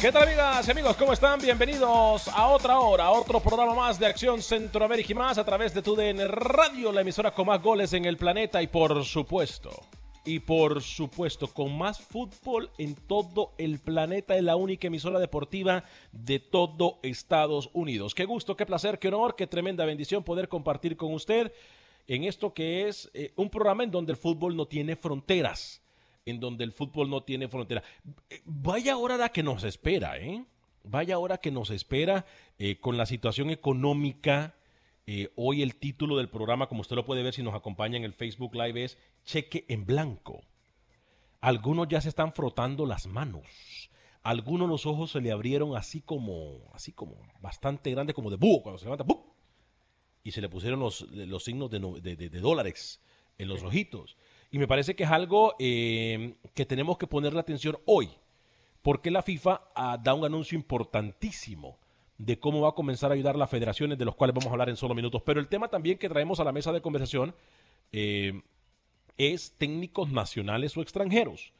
¿Qué tal amigas y amigos? ¿Cómo están? Bienvenidos a otra hora, a otro programa más de Acción Centroamérica y más a través de TUDN Radio, la emisora con más goles en el planeta y por supuesto, y por supuesto, con más fútbol en todo el planeta, es la única emisora deportiva de todo Estados Unidos. Qué gusto, qué placer, qué honor, qué tremenda bendición poder compartir con usted en esto que es eh, un programa en donde el fútbol no tiene fronteras en donde el fútbol no tiene frontera. Vaya hora la que nos espera, ¿eh? Vaya hora que nos espera eh, con la situación económica. Eh, hoy el título del programa, como usted lo puede ver si nos acompaña en el Facebook Live, es Cheque en Blanco. Algunos ya se están frotando las manos. Algunos los ojos se le abrieron así como, así como bastante grande, como de búho, cuando se levanta, ¡bum! y se le pusieron los, los signos de, de, de dólares en los ojitos. Y me parece que es algo eh, que tenemos que ponerle atención hoy, porque la FIFA ah, da un anuncio importantísimo de cómo va a comenzar a ayudar las federaciones, de los cuales vamos a hablar en solo minutos. Pero el tema también que traemos a la mesa de conversación eh, es técnicos nacionales o extranjeros.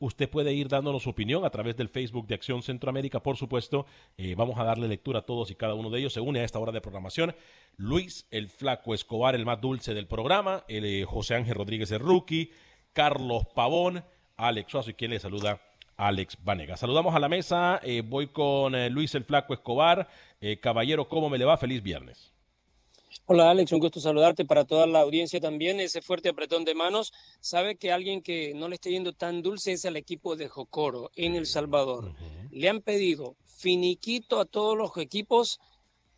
Usted puede ir dándonos su opinión a través del Facebook de Acción Centroamérica, por supuesto. Eh, vamos a darle lectura a todos y cada uno de ellos. Se une a esta hora de programación Luis el Flaco Escobar, el más dulce del programa, el, eh, José Ángel Rodríguez el Rookie, Carlos Pavón, Alex Suazo y quien le saluda, Alex Vanega. Saludamos a la mesa. Eh, voy con Luis el Flaco Escobar. caballero, ¿cómo me le va? Feliz viernes. Hola Alex, un gusto saludarte para toda la audiencia también. Ese fuerte apretón de manos. Sabe que alguien que no le esté yendo tan dulce es el equipo de Jocoro en El Salvador. Le han pedido finiquito a todos los equipos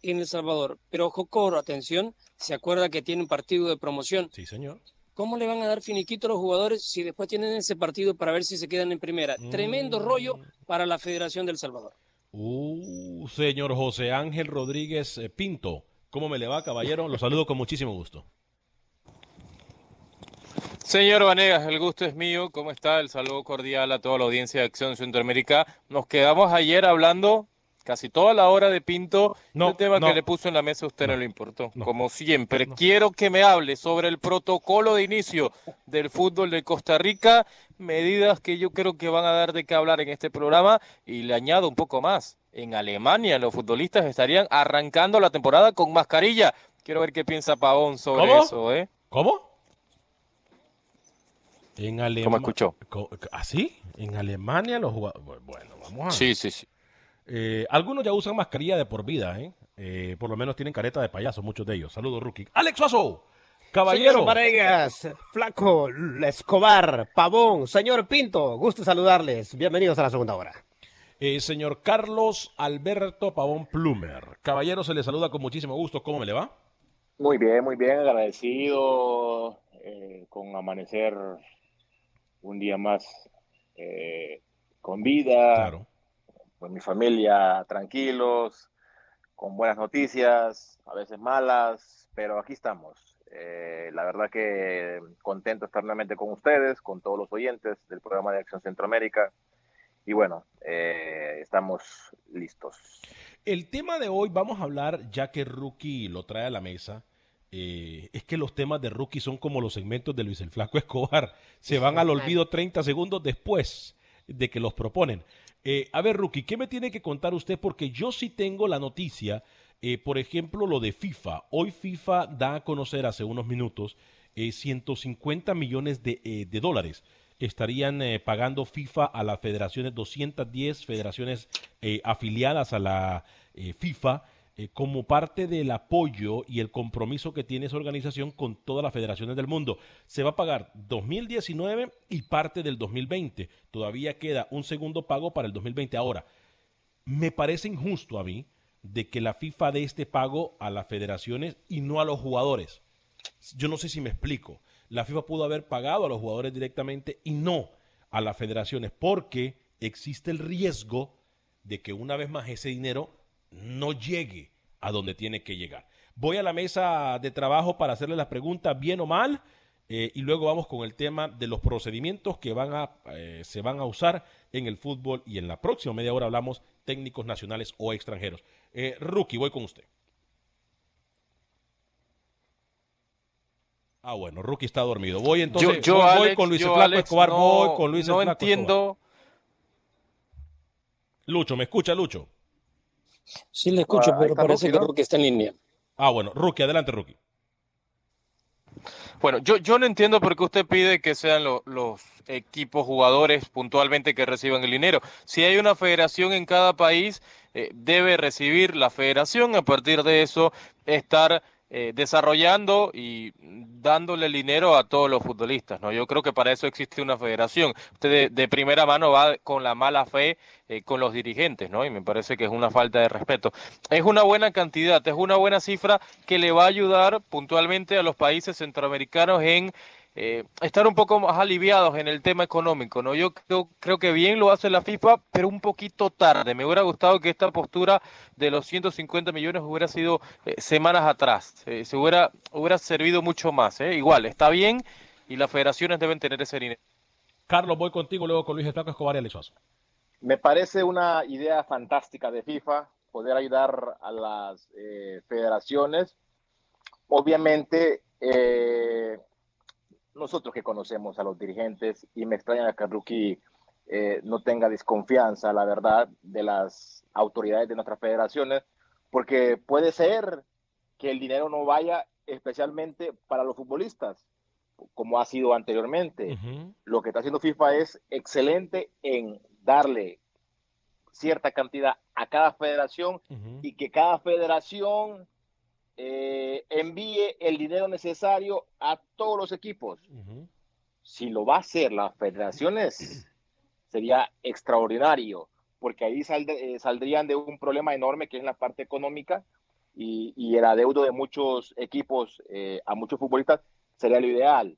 en El Salvador. Pero Jocoro, atención, se acuerda que tiene un partido de promoción. Sí, señor. ¿Cómo le van a dar finiquito a los jugadores si después tienen ese partido para ver si se quedan en primera? Tremendo rollo mm. para la Federación del Salvador. Uh, señor José Ángel Rodríguez eh, Pinto. ¿Cómo me le va, caballero? Lo saludo con muchísimo gusto. Señor Vanegas, el gusto es mío. ¿Cómo está? El saludo cordial a toda la audiencia de Acción Centroamérica. Nos quedamos ayer hablando casi toda la hora de Pinto. No, el tema que le puso en la mesa a usted no, le importó. Como siempre, quiero que me hable sobre el protocolo de inicio del fútbol de Costa Rica, medidas que yo creo que van a dar de qué hablar en este programa y le añado un poco más en Alemania los futbolistas estarían arrancando la temporada con mascarilla. Quiero ver qué piensa Pavón sobre eso, ¿eh? ¿Cómo? En Alemania. ¿Cómo escuchó? ¿Así? ¿Ah, en Alemania los jugadores. Bueno, vamos a Sí, sí, sí. Eh, algunos ya usan mascarilla de por vida, ¿eh? ¿eh? Por lo menos tienen careta de payaso, muchos de ellos. Saludos, rookie. Alex Suazo, caballero. Señor Flaco, Escobar, Pavón, señor Pinto, gusto saludarles. Bienvenidos a la segunda hora. Eh, señor Carlos Alberto Pavón Plumer. Caballero, se le saluda con muchísimo gusto. ¿Cómo me le va? Muy bien, muy bien, agradecido eh, con amanecer un día más eh, con vida, con mi familia tranquilos, con buenas noticias, a veces malas, pero aquí estamos. La verdad que contento estar nuevamente con ustedes, con todos los oyentes del programa de Acción Centroamérica y bueno, eh, estamos listos. El tema de hoy vamos a hablar, ya que Rookie lo trae a la mesa, eh, es que los temas de Rookie son como los segmentos de Luis el Flaco Escobar, se van al olvido 30 segundos después de que los proponen. Eh, a ver, Rookie, ¿qué me tiene que contar usted? Porque yo sí tengo la noticia, por ejemplo, lo de FIFA. Hoy FIFA da a conocer hace unos minutos 150 millones de, de dólares estarían eh, pagando FIFA a las federaciones, 210 federaciones eh, afiliadas a la eh, FIFA, como parte del apoyo y el compromiso que tiene esa organización con todas las federaciones del mundo. Se va a pagar 2019 y parte del 2020. Todavía queda un segundo pago para el 2020. Ahora, me parece injusto a mí de que la FIFA dé este pago a las federaciones y no a los jugadores. Yo no sé si me explico la FIFA pudo haber pagado a los jugadores directamente y no a las federaciones, porque existe el riesgo de que una vez más ese dinero no llegue a donde tiene que llegar. Voy a la mesa de trabajo para hacerle las preguntas bien o mal eh, y luego vamos con el tema de los procedimientos que van a, eh, se van a usar en el fútbol y en la próxima media hora hablamos técnicos nacionales o extranjeros. Eh, Rookie, voy con usted. Ah, bueno, Rookie está dormido. Voy entonces yo, voy, con Luis Flaco Escobar, no, voy con Luis No entiendo. Lucho, ¿me escucha, Lucho? Sí, le escucho, ah, pero parece que Rookie está en línea. Ah, bueno, Rookie, adelante, Rookie. Bueno, yo, yo no entiendo por qué usted pide que sean los equipos jugadores puntualmente que reciban el dinero. Si hay una federación en cada país, eh, debe recibir la federación, a partir de eso estar eh, desarrollando y dándole dinero a todos los futbolistas, ¿no? Yo creo que para eso existe una federación. Usted de, primera mano va con la mala fe eh, con los dirigentes, ¿no? Y me parece que es una falta de respeto. Es una buena cantidad, es una buena cifra que le va a ayudar puntualmente a los países centroamericanos en eh, estar un poco más aliviados en el tema económico, ¿no? Yo creo, que bien lo hace la FIFA, pero un poquito tarde. Me hubiera gustado que esta postura de los 150 millones hubiera sido eh, semanas atrás. Eh, se hubiera, hubiera servido mucho más. Igual, está bien y las federaciones deben tener ese dinero. Carlos, voy contigo luego con Luis Estaco Escobar y Alex Me parece una idea fantástica de FIFA poder ayudar a las federaciones. Obviamente, eh, nosotros que conocemos a los dirigentes y me extraña que Rookie eh, no tenga desconfianza, la verdad, de las autoridades de nuestras federaciones, porque puede ser que el dinero no vaya especialmente para los futbolistas, como ha sido anteriormente. Lo que está haciendo FIFA es excelente en darle cierta cantidad a cada federación y que cada federación eh, envíe el dinero necesario a todos los equipos. Si lo va a hacer las federaciones, sería extraordinario, porque ahí eh, saldrían de un problema enorme que es la parte económica y, el adeudo de muchos equipos eh, a muchos futbolistas sería lo ideal.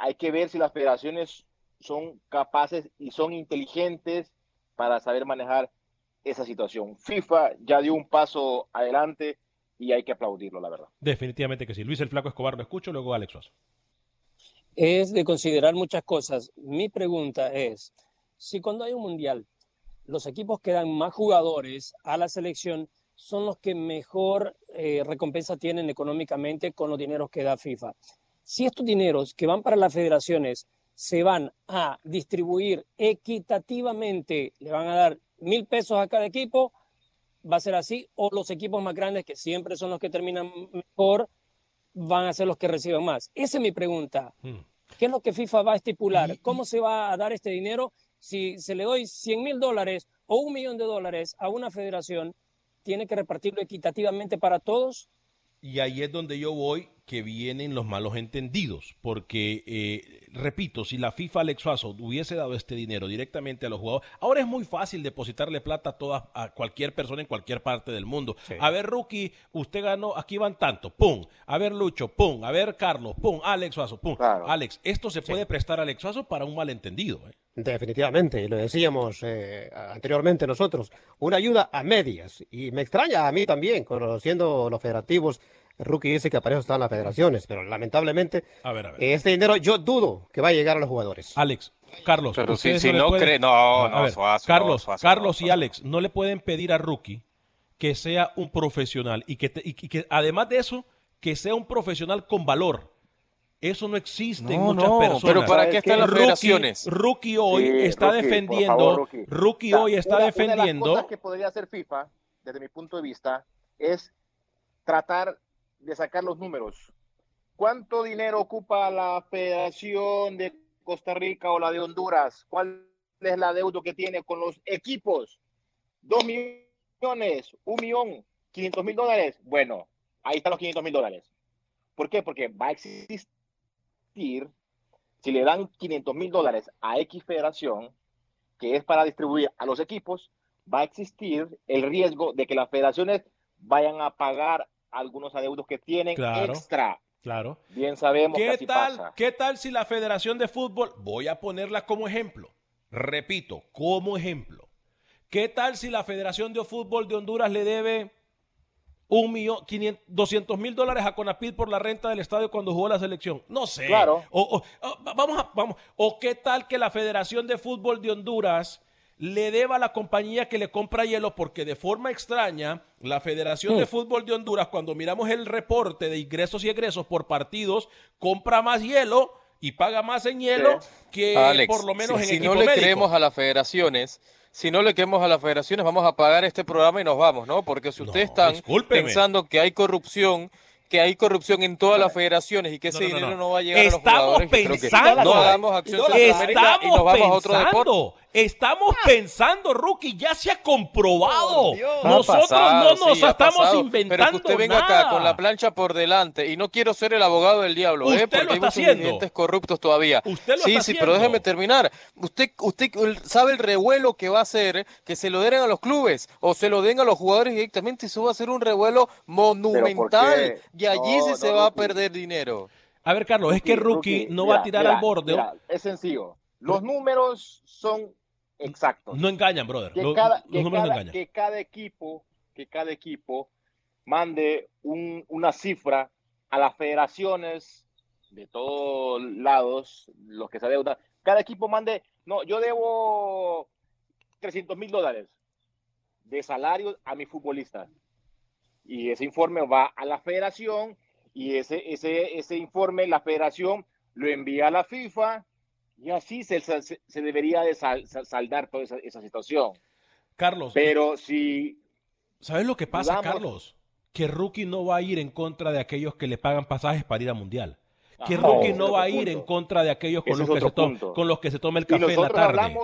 hay que ver si las federaciones son capaces y son inteligentes para saber manejar esa situación. FIFA ya dio un paso adelante y hay que aplaudirlo, la verdad. Definitivamente que sí. Luis el Flaco Escobar lo escucho, luego Alex Suazo. Es de considerar muchas cosas. Mi pregunta es, si cuando hay un mundial, los equipos que dan más jugadores a la selección son los que mejor eh, recompensa tienen económicamente con los dineros que da FIFA. Si estos dineros que van para las federaciones se van a distribuir equitativamente, le van a dar mil pesos a cada equipo, va a ser así, o los equipos más grandes, que siempre son los que terminan mejor, van a ser los que reciben más. Esa es mi pregunta. Hmm. ¿Qué es lo que FIFA va a estipular? ¿Cómo se va a dar este dinero? Si se le doy 100 mil dólares o un millón de dólares a una federación, ¿tiene que repartirlo equitativamente para todos? Y ahí es donde yo voy que vienen los malos entendidos, porque, eh, repito, si la FIFA Alex Suazo hubiese dado este dinero directamente a los jugadores, ahora es muy fácil depositarle plata a, toda, a cualquier persona en cualquier parte del mundo. A ver, Rookie, usted ganó, aquí van tanto, pum. A ver, Lucho, pum. A ver, Carlos, pum. Alex Suazo, pum. Alex, esto se puede prestar a Alex Suazo para un malentendido. ¿eh? Definitivamente, y lo decíamos eh, anteriormente nosotros, una ayuda a medias. Y me extraña a mí también, conociendo los federativos, Rookie dice que para eso están las federaciones, pero lamentablemente este dinero yo dudo que va a llegar a los jugadores. Alex, Carlos, pero si, no, cree, no, no, Carlos, Carlos y Alex, no le pueden pedir a Rookie que sea un profesional y que, y que además de eso, que sea un profesional con valor. Eso no existe en muchas personas. Pero ¿para qué están las federaciones? Rookie hoy está defendiendo. rookie. hoy está defendiendo. Una de que podría hacer FIFA, desde mi punto de vista, es tratar de sacar los números. ¿Cuánto dinero ocupa la Federación de Costa Rica o la de Honduras? ¿Cuál es la deuda que tiene con los equipos? Dos millones, un millón, quinientos mil dólares. Bueno, ahí están los quinientos mil dólares. ¿Por qué? Porque va a existir si le dan 500 mil dólares a X federación, que es para distribuir a los equipos, va a existir el riesgo de que las federaciones vayan a pagar algunos adeudos que tienen extra. Claro. Bien sabemos ¿Qué que tal, ¿Qué tal si la Federación de Fútbol, voy a ponerla como ejemplo, repito, como ejemplo, ¿qué tal si la Federación de Fútbol de Honduras le debe un millón, 200 mil dólares a Conapid por la renta del estadio cuando jugó la selección. No sé. Claro. O, vamos a, vamos. O qué tal que la Federación de Fútbol de Honduras le deba a la compañía que le compra hielo, porque de forma extraña, la Federación de mm. Fútbol de Honduras, cuando miramos el reporte de ingresos y egresos por partidos, compra más hielo y paga más en hielo que por lo menos en si no le creemos a las federaciones, si no le queremos a las federaciones, vamos a pagar este programa y nos vamos, ¿no? Porque si ustedes están pensando que hay corrupción, que hay corrupción en todas las federaciones y que ese dinero no, va a llegar a los jugadores, pensando, no hagamos acción estamos y nos vamos a otro deporte. Estamos pensando, Rookie, ya se ha comprobado. Nosotros no nos estamos inventando Pero que usted venga acá con la plancha por delante y no quiero ser el abogado del diablo, ¿eh? Porque hay muchos corruptos todavía. Usted lo sí, está sí, pero déjeme terminar. Usted, usted sabe el revuelo que va a hacer que se lo den a los clubes o se lo den a los jugadores directamente eso va a ser un revuelo monumental y allí sí se va a perder dinero. A ver, Carlos, es que Rookie, no va a tirar al borde. es sencillo. Los números son Exacto. No engañan, brother. Que, cada, que, cada, equipo, que cada equipo mande una cifra a las federaciones de todos lados, los que se adeudan. Cada equipo mande, no, yo debo 300 mil dólares de salario a mis futbolistas. Y ese informe va a la federación y ese, ese, ese informe la federación lo envía a la FIFA y así se, se, debería de saldar toda esa, situación. Carlos. Pero si... ¿Sabes lo que pasa, Carlos? Que Rookie no va a ir en contra de aquellos que le pagan pasajes para ir a Mundial. Que ah, Rookie no, va a ir en contra de aquellos con los, que se con los que se toma el café en la tarde.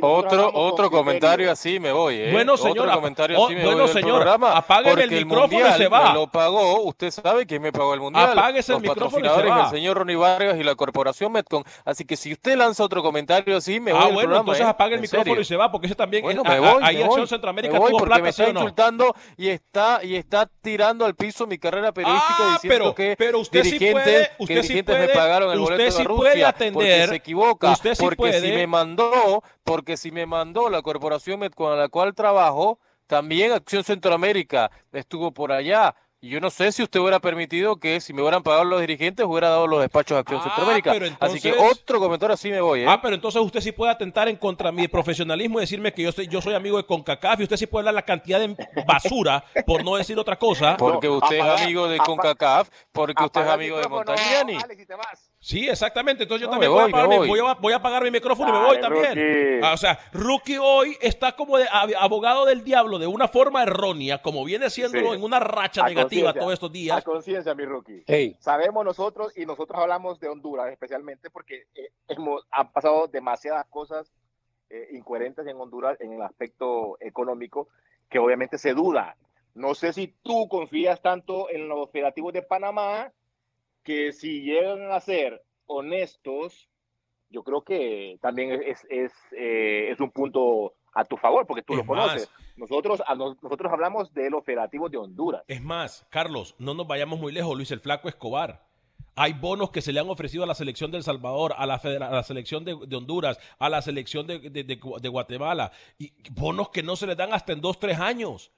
Otro, otro comentario así me voy, ¿eh? Bueno, señora, comentario así me bueno, señor, apague el micrófono y se va. Me lo pagó, usted sabe que me pagó el mundial. Apague el micrófono y se va. el señor Ronnie Vargas y la corporación Metcon. Así que si usted lanza otro comentario así, me voy Ah, bueno, programa, entonces ¿eh? apague el micrófono y se va, porque ese también bueno, me voy, ahí me Acción Centroamérica voy tuvo porque plata, me está ¿sí o no? insultando y está y está tirando al piso mi carrera periodística ah, diciendo pero, que pero usted dirigentes, sí puede, usted que dirigentes sí puede, me pagaron el usted boleto sí de puede Rusia atender, porque se equivoca, porque si me mandó, porque si me mandó la corporación con la cual trabajo, también Acción Centroamérica estuvo por allá. Y yo no sé si usted hubiera permitido que si me hubieran pagado los dirigentes, hubiera dado los despachos a Acción ah, Centroamérica. así que otro comentario así me voy. ¿eh? Ah, pero entonces usted sí puede atentar en contra de mi profesionalismo y decirme que yo soy, yo soy amigo de CONCACAF y usted sí puede hablar la cantidad de basura, por no decir otra cosa. Porque usted es amigo de CONCACAF, porque usted es amigo de Montagliani. Sí, exactamente. Entonces yo también voy, a apagar mi, voy, a, apagar mi micrófono y me voy también. Ah, o sea, Rookie hoy está como de abogado del diablo de una forma errónea, como viene siendo en una racha negativa todos estos días. A conciencia, mi Rookie. Sabemos nosotros, y nosotros hablamos de Honduras especialmente, porque eh, hemos, han pasado demasiadas cosas eh, incoherentes en Honduras en el aspecto económico, que obviamente se duda. No sé si tú confías tanto en los operativos de Panamá que si llegan a ser honestos, yo creo que también es, es, eh, es un punto a tu favor, porque tú lo conoces. nosotros, nosotros hablamos del operativo de Honduras. Es más, Carlos, no nos vayamos muy lejos, Luis el Flaco Escobar. Hay bonos que se le han ofrecido a la selección de El Salvador, a la, a la selección de, Honduras, a la selección de, de, Guatemala. Y bonos que no se le dan hasta en dos, tres años.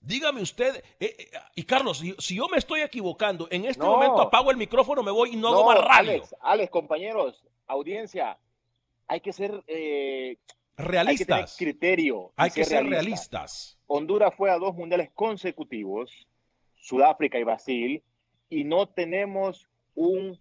Dígame usted, eh, eh, y Carlos, si, yo me estoy equivocando, en este momento apago el micrófono, me voy y no, hago más radio. Alex, Alex, compañeros, audiencia, hay que ser eh, realistas. Hay que tener criterio. Hay que ser realistas. Honduras fue a dos mundiales consecutivos, Sudáfrica y Brasil, y no tenemos un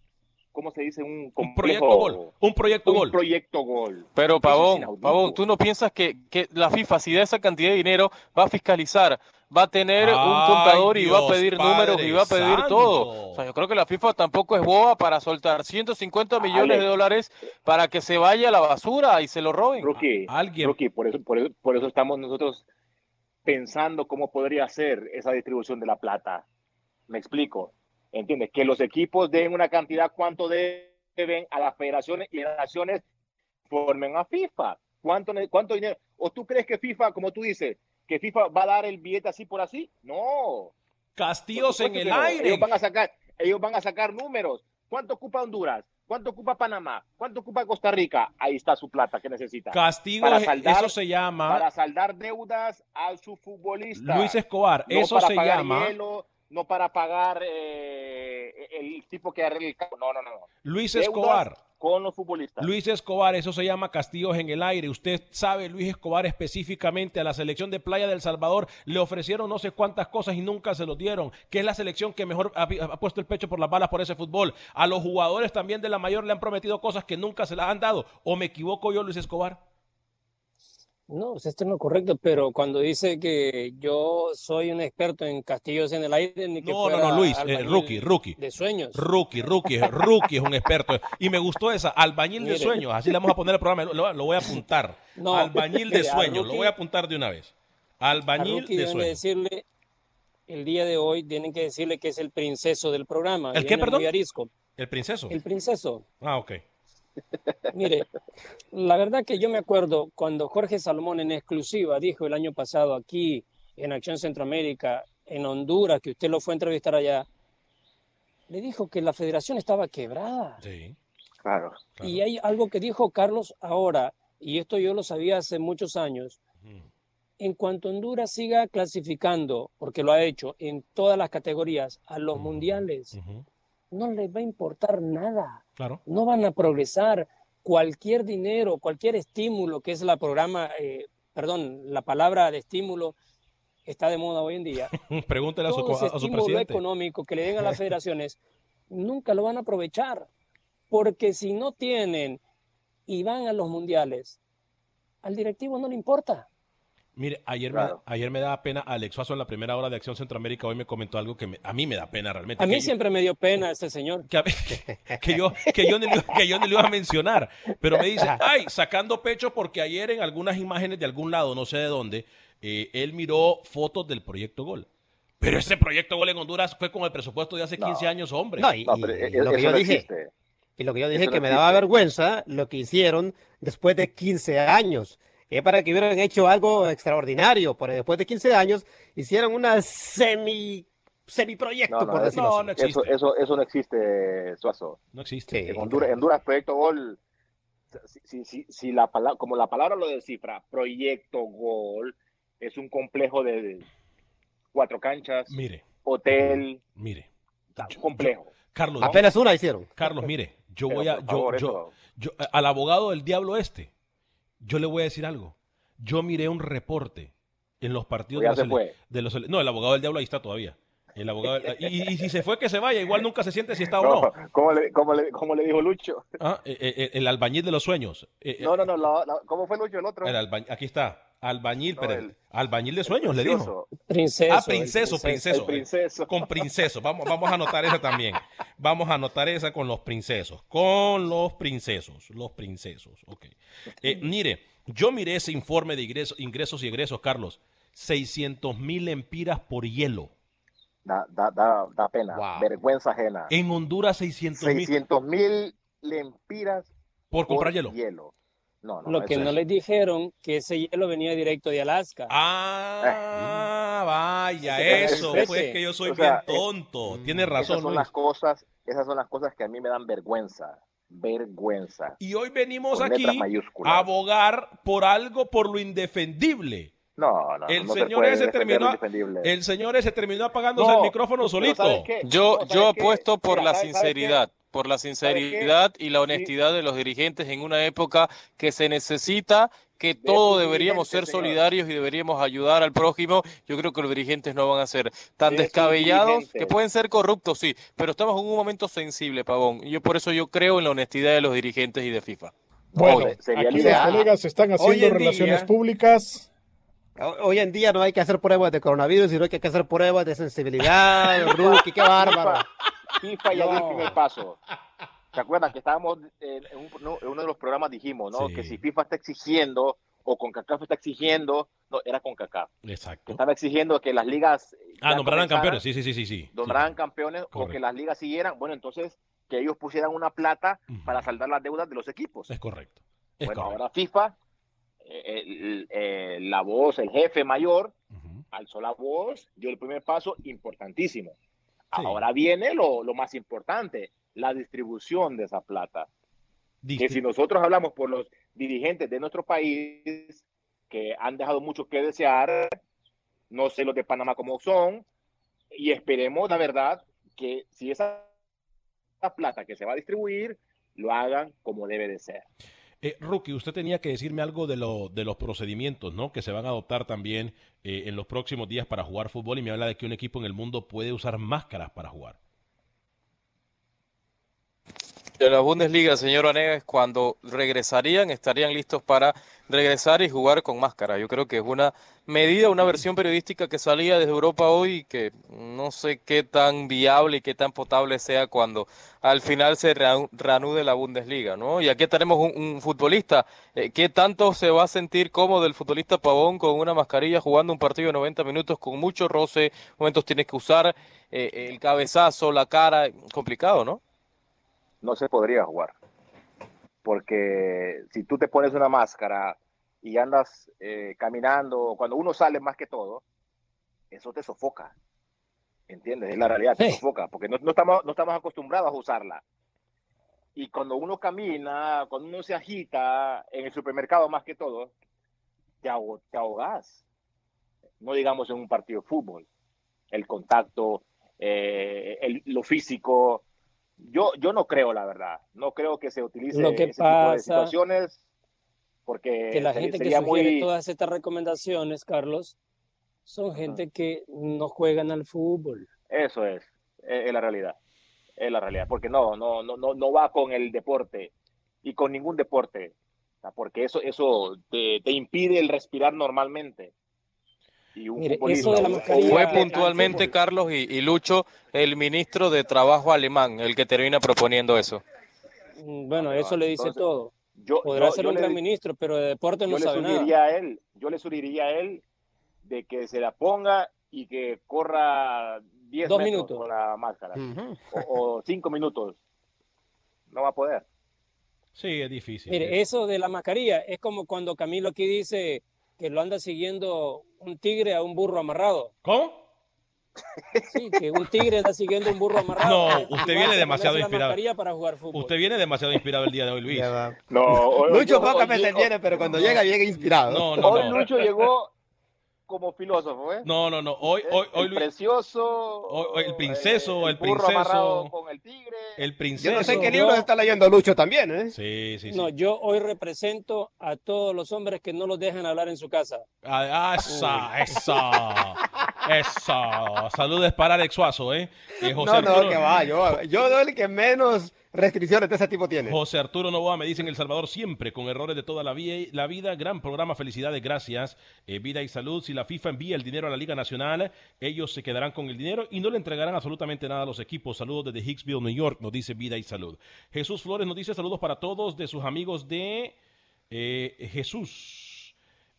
¿cómo se dice? Un, proyecto gol. Un proyecto un proyecto gol. Pero Pavón, Pavón, ¿tú no piensas que, que, la FIFA, si da esa cantidad de dinero, va a fiscalizar, va a tener un contador y va a pedir números y va a pedir todo? O sea, yo creo que la FIFA tampoco es boba para soltar 150 millones de dólares para que se vaya a la basura y se lo roben. Rookie, ¿Alguien? por, eso, por, eso, por eso estamos nosotros pensando cómo podría ser esa distribución de la plata. Me explico ¿Entiendes? Que los equipos den una cantidad, cuánto deben a las federaciones y las naciones formen a FIFA. ¿Cuánto, ¿Cuánto dinero? ¿O tú crees que FIFA, como tú dices, que FIFA va a dar el billete así por así? No. Castillos en el aire. Ellos van a sacar, ellos van a sacar números. ¿Cuánto ocupa Honduras? ¿Cuánto ocupa Panamá? ¿Cuánto ocupa Costa Rica? Ahí está su plata que necesita. Castigo, eso se llama. Para saldar deudas a su futbolista. Luis Escobar, eso se llama no para pagar eh, el tipo que arregla el campo. No, no, no. Luis Escobar. Con los futbolistas. Luis Escobar, eso se llama castillos en el aire. Usted sabe, Luis Escobar específicamente a la selección de Playa del Salvador le ofrecieron no sé cuántas cosas y nunca se lo dieron, que es la selección que mejor ha, ha, puesto el pecho por las balas por ese fútbol. A los jugadores también de la mayor le han prometido cosas que nunca se las han dado. ¿O me equivoco yo, Luis Escobar? No, pues esto no es correcto, pero cuando dice que yo soy un experto en castillos en el aire, ni que No, no, no, Luis, eh, rookie, rookie. De sueños. Rookie, rookie, rookie es un experto. Y me gustó esa, albañil de sueños, así le vamos a poner el programa, lo, voy a apuntar. albañil de sueños, lo voy a apuntar de una vez. Albañil de sueños. decirle, el día de hoy tienen que decirle que es el princeso del programa. ¿El qué, perdón? ¿El princeso? El princeso. Ah, ok. Mire, la verdad que yo me acuerdo cuando Jorge Salomón en exclusiva dijo el año pasado aquí en Acción Centroamérica, en Honduras, que usted lo fue a entrevistar allá, le dijo que la federación estaba quebrada. Sí, claro. Y hay algo que dijo Carlos ahora, y esto yo lo sabía hace muchos años. En cuanto Honduras siga clasificando, porque lo ha hecho en todas las categorías, a los mundiales, no les va a importar nada. Claro. No van a progresar. Cualquier dinero, cualquier estímulo, que es la programa, eh, perdón, la palabra de estímulo está de moda hoy en día. Pregúntele a su, a, su estímulo económico que le den a las federaciones, nunca lo van a aprovechar. Porque si no tienen y van a los mundiales, al directivo no le importa. Mire, ayer, me, ayer me daba pena, Alex Suazo en la primera hora de Acción Centroamérica hoy me comentó algo que a mí me da pena realmente. A mí siempre me dio pena ese señor. Que, yo, que, yo, ni, que yo lo iba a mencionar, pero me dice, ay, sacando pecho porque ayer en algunas imágenes de algún lado, no sé de dónde, eh, él miró fotos del Proyecto Gol. Pero ese Proyecto Gol en Honduras fue con el presupuesto de hace 15 años, hombre. No, y, lo que yo dije, y lo que yo dije que me daba vergüenza lo que hicieron después de 15 años es para que hubieran hecho algo extraordinario, pero después de 15 años hicieron una semi semiproyecto, por decirlo no, Eso, eso, eso, no existe, Suazo. No existe. En, Honduras, Proyecto Gol, si, si, si, la palabra, como la palabra lo descifra, Proyecto Gol es un complejo de cuatro canchas, mire, hotel, mire, complejo. Carlos, apenas una hicieron. Carlos, mire, yo voy a, yo, yo, yo, al abogado del diablo este, yo le voy a decir algo. Yo miré un reporte en los partidos de los, No, el abogado del diablo ahí está todavía. El abogado, y, si se fue, que se vaya. Igual nunca se siente si está o no. ¿Cómo le, cómo le, cómo le dijo Lucho? Ah, eh, eh, eh, el albañil de los sueños. no, no, no. ¿Cómo fue Lucho el otro? aquí está. Albañil, pero albañil de sueños, le dijo. Princeso. Ah, princeso, princeso. princeso. Con princeso. Vamos, vamos a anotar esa también. Vamos a anotar esa con los princesos. Con los princesos. Los princesos. Ok. mire, yo miré ese informe de ingresos, y egresos, Carlos. 600 mil empiras por hielo. Da, da, da, da pena. Vergüenza ajena. En Honduras, 600 mil. 600 mil lempiras por comprar hielo. hielo. No, Lo que no les dijeron que ese hielo venía directo de Alaska. Ah, vaya, eso fue que yo soy bien tonto. Tiene razón. Esas son las cosas, esas son las cosas que a mí me dan vergüenza. Vergüenza. Y hoy venimos aquí a abogar por algo por lo indefendible. No, no, el no señor ese terminó, el señor ese terminó apagándose el micrófono solito. Yo, yo apuesto por la sinceridad, por la sinceridad y la honestidad de los dirigentes en una época que se necesita que todos deberíamos ser solidarios y deberíamos ayudar al prójimo. Yo creo que los dirigentes no van a ser tan descabellados, que pueden ser corruptos, sí, pero estamos en un momento sensible, Pavón. Y yo por eso yo creo en la honestidad de los dirigentes y de FIFA. Bueno, aquí los colegas están haciendo relaciones públicas Hoy en día no hay que hacer pruebas de coronavirus, sino que hay que hacer pruebas de sensibilidad, rookie, qué bárbaro. FIFA ya dio el primer paso. ¿Se acuerdan que estábamos en, uno de los programas dijimos, ¿no? Que si FIFA está exigiendo o CONCACAF está exigiendo, no, era CONCACAF. Exacto. Estaba exigiendo que las ligas... Ah, nombraran campeones, sí, sí, sí, sí. Nombraran campeones o que las ligas siguieran. Bueno, entonces que ellos pusieran una plata para saldar las deudas de los equipos. Es correcto. bueno, ahora FIFA la voz, el jefe mayor, alzó la voz, dio el primer paso importantísimo. Ahora viene lo, más importante, la distribución de esa plata. que si nosotros hablamos por los dirigentes de nuestro país, que han dejado mucho que desear, no sé los de Panamá cómo son, y esperemos, la verdad, que si esa plata que se va a distribuir, lo hagan como debe de ser. Eh, Rookie, usted tenía que decirme algo de, lo, de los procedimientos, ¿no? Que se van a adoptar también eh, en los próximos días para jugar fútbol y me habla de que un equipo en el mundo puede usar máscaras para jugar. De la Bundesliga, señor Anegas, cuando regresarían, estarían listos para regresar y jugar con máscara. Yo creo que es una medida, una versión periodística que salía desde Europa hoy y que no sé qué tan viable y qué tan potable sea cuando al final se reanude la Bundesliga, ¿no? Y aquí tenemos un, futbolista, eh, ¿qué tanto se va a sentir cómodo el futbolista Pavón con una mascarilla jugando un partido de 90 minutos con mucho roce, momentos tienes que usar eh, el cabezazo, la cara, complicado, ¿no? No se podría jugar porque si tú te pones una máscara y andas eh, caminando, cuando uno sale más que todo, eso te sofoca. ¿Entiendes? Es la realidad, te sofoca, porque no, estamos, no estamos acostumbrados a usarla. Y cuando uno camina, cuando uno se agita en el supermercado más que todo, te, te ahogas. No digamos en un partido de fútbol. El contacto, eh, lo físico, yo, yo no creo, la verdad. No creo que se utilice Lo que ese pasa, tipo de situaciones porque que la gente que sugiere todas estas recomendaciones, Carlos, son gente que no juegan al fútbol. Eso es, es, la realidad. Es la realidad, porque no, no, no, no, no va con el deporte y con ningún deporte, porque eso, eso te, te impide el respirar normalmente. Fue puntualmente Carlos y, Lucho, el ministro de Trabajo alemán, el que termina proponiendo eso. Mm, bueno, eso le dice todo. Yo, Podrá ser un gran ministro, pero de deporte no sabe nada. A él, yo le sugeriría a él de que se la ponga y que corra 10 minutos con la máscara o 5 minutos. No va a poder. Sí, es difícil. Mire, eso de la mascarilla es como cuando Camilo aquí dice que lo anda siguiendo un tigre a un burro amarrado. ¿Cómo? Sí, que un tigre anda siguiendo un burro amarrado. No, usted viene demasiado inspirado. Para jugar fútbol. Usted viene demasiado inspirado el día de hoy, Luis. No, Lucho pocas veces viene, pero cuando llega, llega inspirado. No, no, hoy Lucho llegó como filósofo, ¿eh? No, no, no. Hoy, hoy, hoy el precioso. el princeso, el, el princeso. con el tigre. El princeso. Yo no sé qué libro está leyendo Lucho también, ¿eh? Sí, sí, sí. No, yo hoy represento a todos los hombres que no los dejan hablar en su casa. Ah, esa, esa. Esa. Saludes para Alex Suazo, ¿eh? no, no, que va. Yo, yo doy el que menos restricciones de ese tipo tiene. José Arturo Novoa me dice en El Salvador siempre con errores de toda la, la vida. Gran programa, felicidades, gracias. Eh, vida y salud. Si la FIFA envía el dinero a la Liga Nacional, ellos se quedarán con el dinero y no le entregarán absolutamente nada a los equipos. Saludos desde Hicksville, New York, nos dice Vida y Salud. Jesús Flores nos dice saludos para todos de sus amigos de eh, Jesús.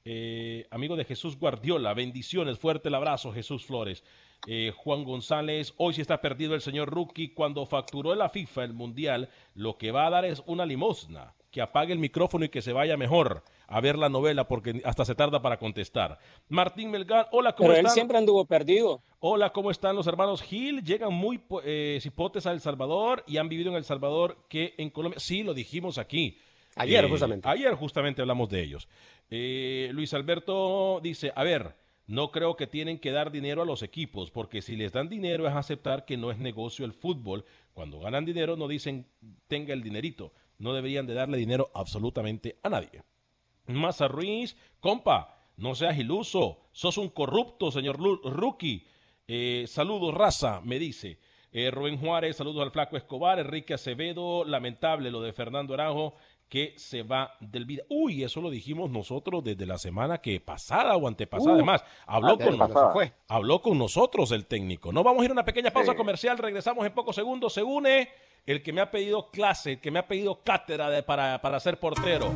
Eh, amigo de Jesús Guardiola, bendiciones, fuerte el abrazo, Jesús Flores. Eh, Juan González, hoy sí está perdido el señor Rookie. Cuando facturó la FIFA el Mundial, lo que va a dar es una limosna. Que apague el micrófono y que se vaya mejor a ver la novela porque hasta se tarda para contestar. Martín Melgar, hola, ¿cómo Pero están? él siempre anduvo perdido. Hola, ¿cómo están los hermanos Gil? Llegan muy eh, cipotes a El Salvador y han vivido en El Salvador que en Colombia. Sí, lo dijimos aquí. Ayer, justamente. Ayer justamente hablamos de ellos. Luis Alberto dice, a ver, no creo que tienen que dar dinero a los equipos, porque si les dan dinero es aceptar que no es negocio el fútbol. Cuando ganan dinero no dicen tenga el dinerito. No deberían de darle dinero absolutamente a nadie. Maza Ruiz, compa, no seas iluso, sos un corrupto, señor Rookie. Eh, saludos, raza, me dice. Eh, Rubén Juárez, saludos al Flaco Escobar, Enrique Acevedo, lamentable lo de Fernando Aranjo que se va del vida. Uy, eso lo dijimos nosotros desde la semana que pasada o antepasada. Uh, Además, habló con, nosotros, habló con nosotros el técnico. No vamos a ir a una pequeña pausa comercial, regresamos en pocos segundos. Se une el que me ha pedido clase, el que me ha pedido cátedra de, para, para ser portero.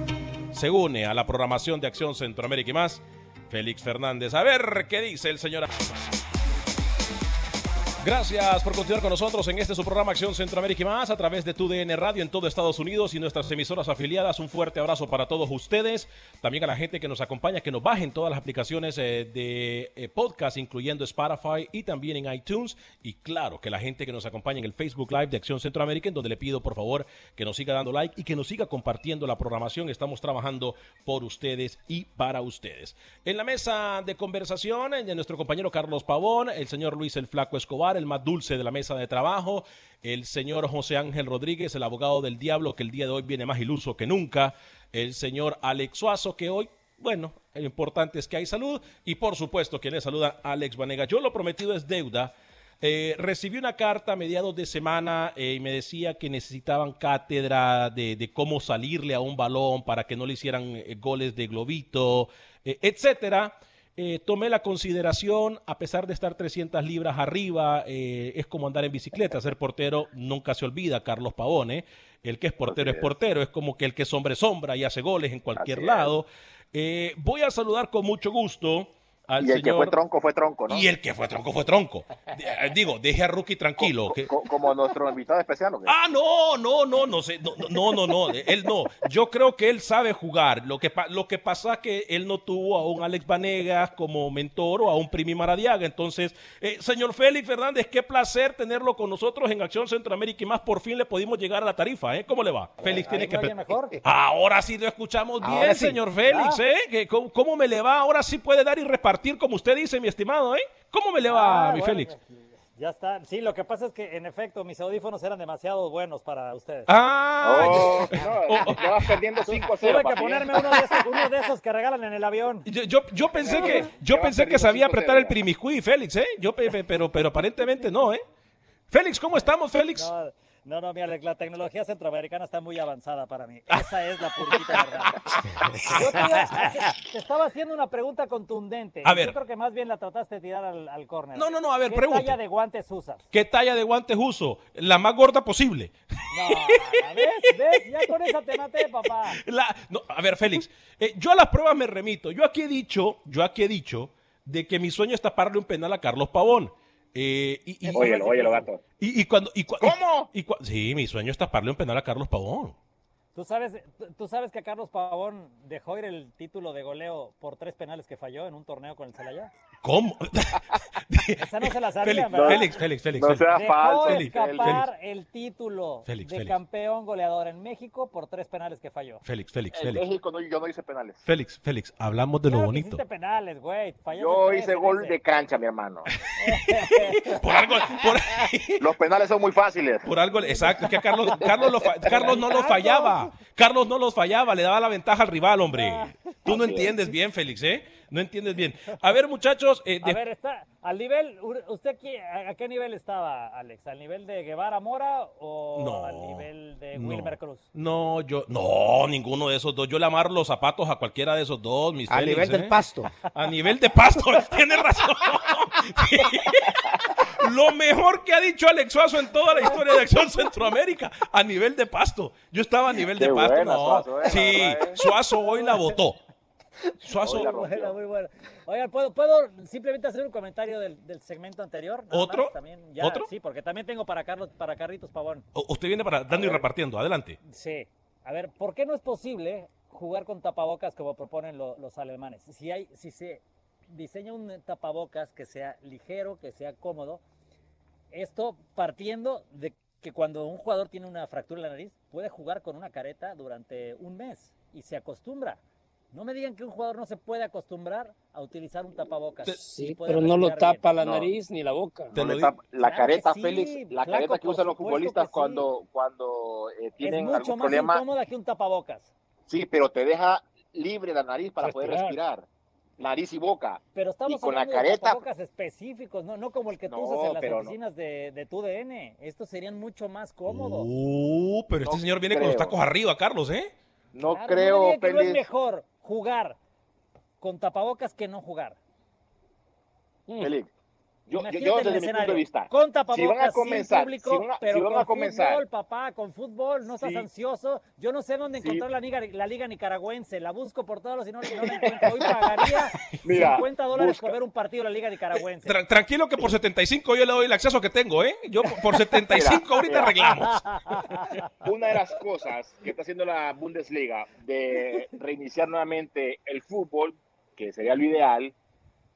Se une a la programación de Acción Centroamérica y más, Félix Fernández. A ver qué dice el señor. Gracias por continuar con nosotros en este su programa Acción Centroamérica y más a través de tu DN Radio en todo Estados Unidos y nuestras emisoras afiliadas. Un fuerte abrazo para todos ustedes. También a la gente que nos acompaña, que nos bajen todas las aplicaciones eh, de eh, podcast, incluyendo Spotify y también en iTunes. Y claro, que la gente que nos acompaña en el Facebook Live de Acción Centroamérica, en donde le pido por favor que nos siga dando like y que nos siga compartiendo la programación. Estamos trabajando por ustedes y para ustedes. En la mesa de conversación eh, de nuestro compañero Carlos Pavón, el señor Luis el Flaco Escobar el más dulce de la mesa de trabajo, el señor José Ángel Rodríguez, el abogado del diablo, que el día de hoy viene más iluso que nunca, el señor Alex Suazo, que hoy, bueno, lo importante es que hay salud, y por supuesto, quien le saluda, Alex Vanega. Yo lo prometido es deuda. Eh, recibí una carta a mediados de semana eh, y me decía que necesitaban cátedra de, cómo salirle a un balón para que no le hicieran eh, goles de globito, etcétera. Eh, tomé la consideración, a pesar de estar 300 libras arriba, eh, es como andar en bicicleta. Ser portero nunca se olvida, Carlos Pavone. El que es portero es. portero, es como que el que es hombre sombra y hace goles en cualquier lado. Eh, voy a saludar con mucho gusto y el que fue tronco fue tronco, ¿no? Y el que fue tronco fue tronco. Eh, digo, deje a Rookie tranquilo. como nuestro invitado especial. Ah, no, no, no, no sé. No, no, no, no, Él no. Yo creo que él sabe jugar. Lo que, lo que pasa es que él no tuvo a un Alex Vanegas como mentor o a un Primi Maradiaga. Entonces, eh, señor Félix Fernández, qué placer tenerlo con nosotros en Acción Centroamérica y más. Por fin le pudimos llegar a la tarifa, ¿eh? ¿Cómo le va? Félix tiene que. Mejor? Ahora sí lo escuchamos bien, señor Félix, ¿eh? ¿Cómo, ¿Cómo me le va? Ahora sí puede dar y repartir como usted dice, mi estimado, ¿eh? ¿Cómo me le va, ah, mi Félix? Ya está. Sí, lo que pasa es que en efecto mis audífonos eran demasiado buenos para ustedes. Ah, oh, no, vas perdiendo 5 0. Tuve que ponerme uno de, esos, uno de, esos, que regalan en el avión. Yo, yo, pensé que yo pensé que sabía apretar el primicuí, Félix, ¿eh? Yo pero pero aparentemente no, ¿eh? Félix, ¿cómo estamos, Félix? No, no, mira, la tecnología centroamericana está muy avanzada para mí. Esa es la puritita verdad. Yo te, estaba haciendo una pregunta contundente. A ver. Yo creo que más bien la trataste de tirar al, al córner. No, no, no, a ver, ¿Qué talla de guantes usas? ¿Qué talla de guantes uso? La más gorda posible. No, ¿ves? ¿Ves? Ya con esa te maté, papá. no, a ver, Félix, eh, yo a las pruebas me remito. Yo aquí he dicho, yo aquí he dicho de que mi sueño es taparle un penal a Carlos Pavón. Eh, y, y, óyelo, óyelo, gato. Y, cuando, ¿Cómo? sí, mi sueño es taparle un penal a Carlos Pavón. ¿Tú sabes, tú sabes que Carlos Pavón dejó ir el título de goleo por tres penales que falló en un torneo con el Celaya. ¿Cómo? Esa no se la sabía, Félix, Félix, Félix, No sea dejó falso. escapar el título de campeón goleador en México por tres penales que falló. Félix, Félix, En Félix. México no, yo no hice penales. Félix, Félix, hablamos de lo Claro que bonito. hiciste penales, güey. Yo hice gol de cancha, mi hermano. Por algo, por, Los penales son muy fáciles. por algo, exacto, es que Carlos, Carlos, lo fa- Carlos no lo fallaba. Carlos no los fallaba, le daba la ventaja al rival, hombre. Tú no entiendes bien, Félix, ¿eh? No entiendes bien. A ver, muchachos. eh, A ver, está al nivel, ¿usted qué- a qué nivel estaba, Alex? ¿Al nivel de Guevara Mora o No, al nivel de no. Wilmer Cruz? No, yo, no, ninguno de esos dos. Yo le amarro los zapatos a cualquiera de esos dos, mis A nivel ¿eh? del pasto. A nivel de pasto, tiene razón. Lo mejor que ha dicho Alex Suazo en toda la historia de Acción Centroamérica, a nivel de pasto. Yo estaba a nivel de pasto, buena, no. Suazo, eh, sí, eh. Suazo hoy la votó. Suazo, buena, muy buena. Oigan, ¿puedo, ¿puedo simplemente hacer un comentario del, del segmento anterior? Nada ¿Otro? más, también, ya, ¿Otro? Sí, porque también tengo para Carlos, para Carlitos Pavón. U- usted viene para dando y repartiendo, adelante. Sí. A ver, ¿por qué no es posible jugar con tapabocas como proponen lo- los alemanes? Si, hay, si se diseña un tapabocas que sea ligero, que sea cómodo, esto partiendo de que cuando un jugador tiene una fractura en la nariz, puede jugar con una careta durante un mes y se acostumbra. No me digan que un jugador no se puede acostumbrar a utilizar un tapabocas. Sí, pero no lo tapa la nariz ni la boca. la careta, Félix, la careta que usan los futbolistas cuando, cuando eh, tienen es mucho más incómoda que un tapabocas. Sí, pero te deja libre la nariz para poder respirar. Nariz y boca. Pero estamos con hablando la careta... de tapabocas específicos, no, no como el que tú usas en las oficinas de, de tu DN. Estos serían mucho más cómodos. Uh, pero este señor viene con los tacos arriba, Carlos, ¿eh? No creo, no Félix. es mejor jugar con tapabocas que no jugar. Felipe, yo, yo, desde mi punto de vista, con tapabocas, si van a comenzar, sin público, si van, pero si van con a comenzar, fútbol, papá, con fútbol, no estás ansioso. Yo no sé dónde encontrar la, liga, la liga nicaragüense, la busco por todos los, si no, no la encuentro. Hoy pagaría Mira, 50 dólares por ver un partido de la liga nicaragüense. Tra tranquilo que por 75 yo le doy el acceso que tengo, ¿eh? Yo por 75 mira, ahorita mira. arreglamos. Una de las cosas que está haciendo la Bundesliga de reiniciar nuevamente el fútbol, que sería lo ideal,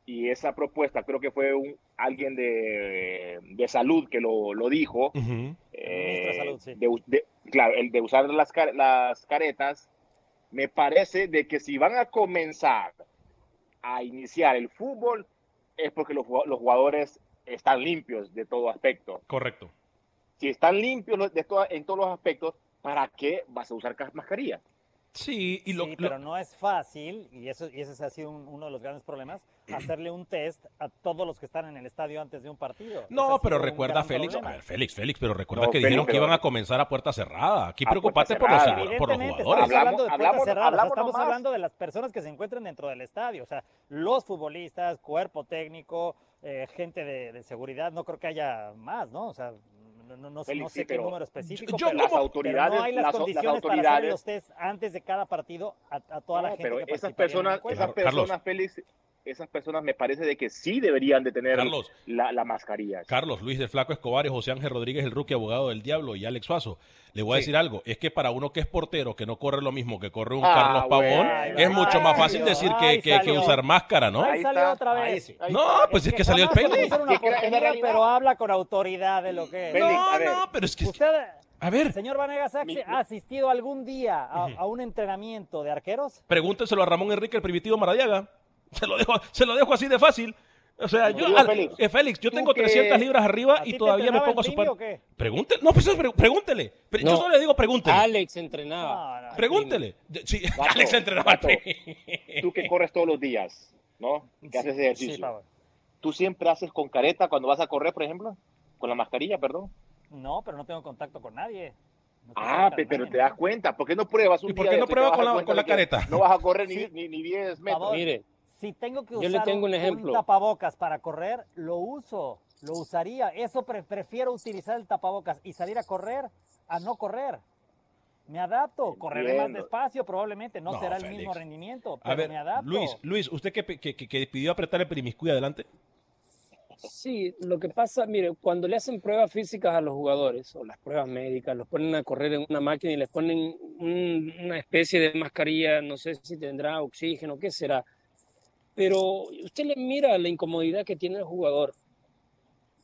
y esa propuesta creo que fue un, alguien de, de salud que lo, lo dijo, uh -huh. eh, salud, sí. de, de, claro, el de usar las, las caretas, me parece de que si van a comenzar a iniciar el fútbol es porque los, los jugadores están limpios de todo aspecto. Correcto. Si están limpios de todo, en todos los aspectos, ¿para qué vas a usar mascarilla? Sí, y lo, sí, pero no es fácil, y, eso, y ese ha sido un, uno de los grandes problemas, hacerle un test a todos los que están en el estadio antes de un partido. No, pero recuerda, Félix, a ver, Félix, Félix, pero recuerda no, que Félix, dijeron pero, que iban a comenzar a puerta cerrada. Aquí preocupate por los, por los, jugadores. Estamos hablando de hablamos, cerradas, hablamos estamos nomás. hablando de las personas que se encuentran dentro del estadio, o sea, los futbolistas, cuerpo técnico, eh, gente de, de seguridad, no creo que haya más, ¿no? O sea, no, no, no, Félix, no sé sí, qué número específico, yo, pero, las autoridades, pero no hay las, las condiciones las autoridades, para hacer los test antes de cada partido a, a toda la gente pero que esas personas, esas personas, Félix, esas personas me parece de que sí deberían de tener Carlos, la, la, mascarilla. Carlos, Luis del Flaco Escobar y José Ángel Rodríguez, el rookie abogado del Diablo y Alex Suazo. Le voy a sí. decir algo, es que para uno que es portero, que no corre lo mismo que corre un ah, Carlos Pavón, es mucho más fácil ay, decir que, que, que, usar máscara, ¿no? Ahí salió otra vez. Ahí, no, pues es, es que, salió el peine. Pero habla con autoridad de lo que es. No, no, pero es que... Usted... A ver. Señor Vanegas, ¿ha asistido algún día a, a, un entrenamiento de arqueros? Pregúnteselo a Ramón Enrique, el primitivo Maradiaga. Se lo dejo, se lo dejo así de fácil. O sea, yo, al, Félix, eh, Félix, yo tengo 300 libras arriba y todavía me pongo a su par. Pregúntele. No, pues pregúntele. No, yo solo le digo pregúntele. Alex entrenaba. No, no, pregúntele. Sí, Alex entrenaba. Gato, tú que corres todos los días, ¿no? Que sí, haces ejercicio. Sí, ¿Tú siempre haces con careta cuando vas a correr, por ejemplo? Con la mascarilla, perdón. No, pero no tengo contacto con nadie. No ah, pero nadie, te das cuenta. ¿Por qué no pruebas un ¿Y por qué no pruebas con, la, con la careta? No vas a correr ni, ni, ni 10 metros. Mire, si tengo que usar Yo le tengo un, ejemplo. un tapabocas para correr, lo uso, lo usaría. Eso pre prefiero utilizar el tapabocas y salir a correr a no correr. Me adapto, correré más despacio probablemente, no, no será Félix. el mismo rendimiento, pero a ver, me adapto. Luis, Luis, ¿usted que, que, que pidió apretar el primiscuy adelante? Sí, lo que pasa, mire, cuando le hacen pruebas físicas a los jugadores o las pruebas médicas, los ponen a correr en una máquina y les ponen un, una especie de mascarilla, no sé si tendrá oxígeno, qué será, pero usted le mira la incomodidad que tiene el jugador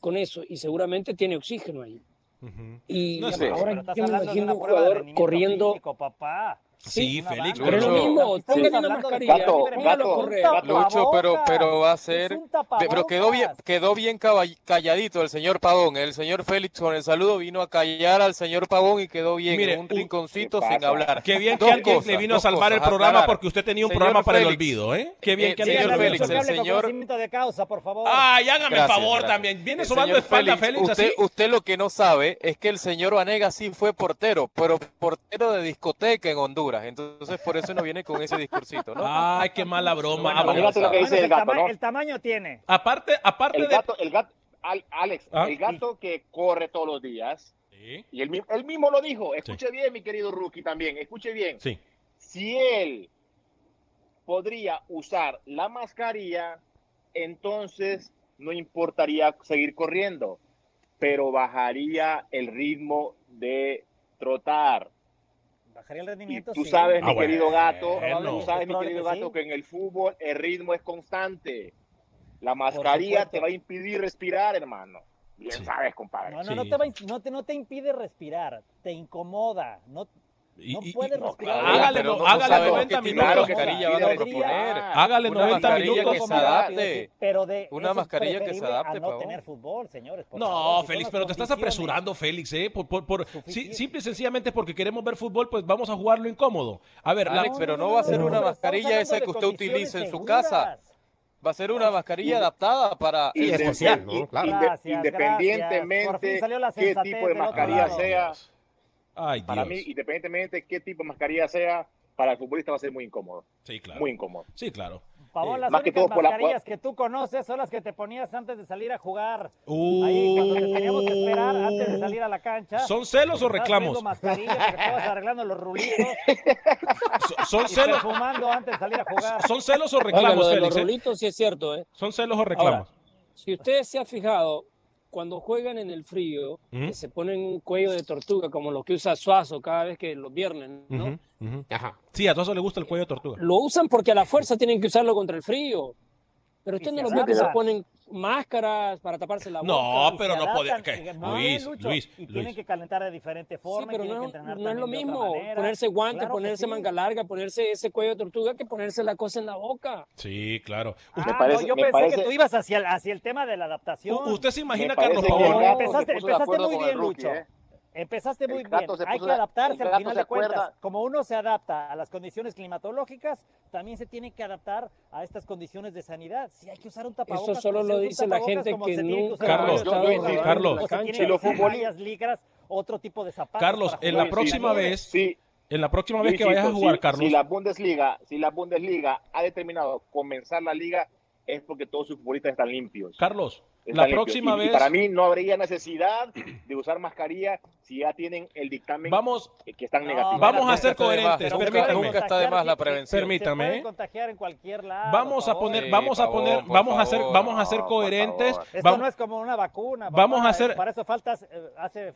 con eso y seguramente tiene oxígeno ahí. Uh -huh. Y no sé, ahora yo me imagino un jugador corriendo. Físico, papá. Sí, Félix, pero lo mismo, póngale una mascarilla, gato, gato, gato, Lucho, pero, pero va a ser, pero quedó bien, quedó bien calladito el señor Pavón, el señor Félix con el saludo vino a callar al señor Pavón y quedó bien Mire, en un rinconcito sin hablar. Qué bien dos que alguien cosas, le vino a salvar el programa aclarar. porque usted tenía un señor programa para Félix, el olvido, ¿eh? Qué bien eh, que señor alguien Félix, el señor de causa, por favor. Ay, hágame el favor gracias. también. Viene sobando espalda Félix, Félix usted, así. usted lo que no sabe es que el señor Vanega sí fue portero, pero portero de discoteca en Honduras. Entonces por eso no viene con ese discursito, ¿no? Ay, qué mala broma. Bueno, ah, lo que dice el, gato, ¿no? el tamaño tiene. Aparte, aparte el gato, de... el gato, Alex, ¿Ah? el gato que corre todos los días. ¿Sí? Y él, él, mismo lo dijo. Escuche sí. bien, mi querido rookie, también. Escuche bien. Sí. Si él podría usar la mascarilla, entonces no importaría seguir corriendo, pero bajaría el ritmo de trotar bajaría el rendimiento. Y tú sabes, mi ah, querido gato, tú sabes, mi querido gato, que, sí. que en el fútbol el ritmo es constante. La mascarilla te va a impedir respirar, hermano. Bien sabes, compadre. No, no, no, te no, te, no te impide respirar, te incomoda. No, no puede respirar. hágale, no, hágale 90 minutos. mascarilla van a proponer. Hágale 90 minutos. que se adapte. Pero de una mascarilla que se adapte. A no tener fútbol, señores. no, Félix, pero te estás apresurando, Félix, ¿eh? Por, por, por simple y sencillamente porque queremos ver fútbol, pues vamos a jugarlo incómodo. A ver, Alex, pero no va a ser una mascarilla esa que usted utilice en su casa. Va a ser una mascarilla adaptada para especial, ¿no? Claro. Independientemente qué tipo de mascarilla sea para mí, independientemente de qué tipo de mascarilla sea, para el futbolista va a ser muy incómodo. Sí, claro. Muy incómodo. Sí, claro. Pavón, las únicas mascarillas que tú conoces son las que te ponías antes de salir a jugar. Uh. Ahí, cuando teníamos que esperar antes de salir a la cancha. ¿Son celos o reclamos? mascarilla porque estabas arreglando los rulitos. ¿Son celos? Fumando antes de salir a jugar. ¿Son celos o reclamos, Félix? Los eh? rulitos sí es cierto, ¿eh? ¿Son celos o reclamos? si usted se ha fijado, cuando juegan en el frío, se ponen un cuello de tortuga, como lo que usa Suazo cada vez que los viernes, ¿no? Ajá. Sí, a Suazo le gusta el cuello de tortuga. Lo usan porque a la fuerza tienen que usarlo contra el frío. Pero usted no lo ve que se ponen máscaras para taparse la boca. No, pero no puede. Luis, Luis, Y tienen que calentar de diferente forma. Sí, pero no, no es lo mismo ponerse guante, ponerse manga larga, ponerse ese cuello de tortuga que ponerse la cosa en la boca. Sí, claro. Ah, yo pensé que tú ibas hacia el, hacia el tema de la adaptación. ¿Usted se imagina, Carlos Pavón? Empezaste, empezaste muy bien, Lucho. ¿eh? Empezaste muy bien. Hay que adaptarse al final de cuentas. Como uno se adapta a las condiciones climatológicas, también se tiene que adaptar a estas condiciones de sanidad. Si hay que usar un tapabocas. Eso solo lo dice la gente que nunca. Carlos, Carlos, si los futbolistas ligras, otro tipo de zapatos. Carlos, en la próxima vez. Sí. En la próxima vez que vayas a jugar, Carlos. Si la Bundesliga, si la Bundesliga ha determinado comenzar la liga, es porque todos sus futbolistas están limpios. Carlos, la próxima vez. para mí no habría necesidad de usar mascarilla si ya tienen el dictamen vamos, que están negativos. Vamos a ser coherentes. Nunca está de más la prevención. Permítame. contagiar en cualquier lado. Vamos a poner, vamos a poner, vamos a ser, vamos a ser coherentes. Esto no es como una vacuna. Vamos a hacer. Para eso falta eh, hace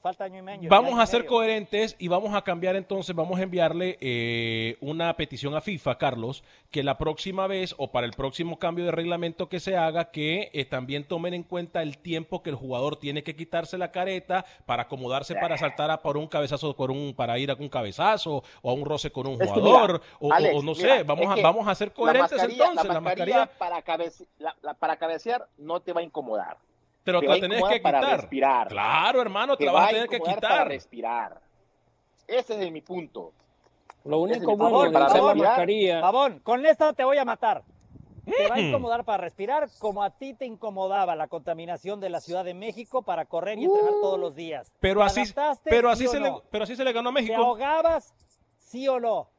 falta año y medio. Vamos a ser coherentes y vamos a cambiar entonces, vamos a enviarle eh, una petición a FIFA, Carlos, que la próxima vez o para el próximo cambio de reglamento que se haga, que eh, también tomen en cuenta el tiempo que el jugador tiene que quitarse la careta para acomodarse para saltar a por un cabezazo, por un, para ir a un cabezazo o a un roce con un jugador, o, no sé, vamos, a, vamos a ser coherentes entonces. La mascarilla, para, para cabecear no te va a incomodar pero te, la tenés que quitar. Para respirar. Claro, hermano, te, la vas a tener que quitar. Para respirar. Ese es mi punto. Lo único bueno de la mascarilla. Pavón, con esto te voy a matar. Te va a mm. incomodar para respirar como a ti te incomodaba la contaminación de la Ciudad de México para correr y entrenar uh. todos los días. Pero así, pero así, se le, pero así se le ganó a México. ¿Te ahogabas? ¿Sí o no?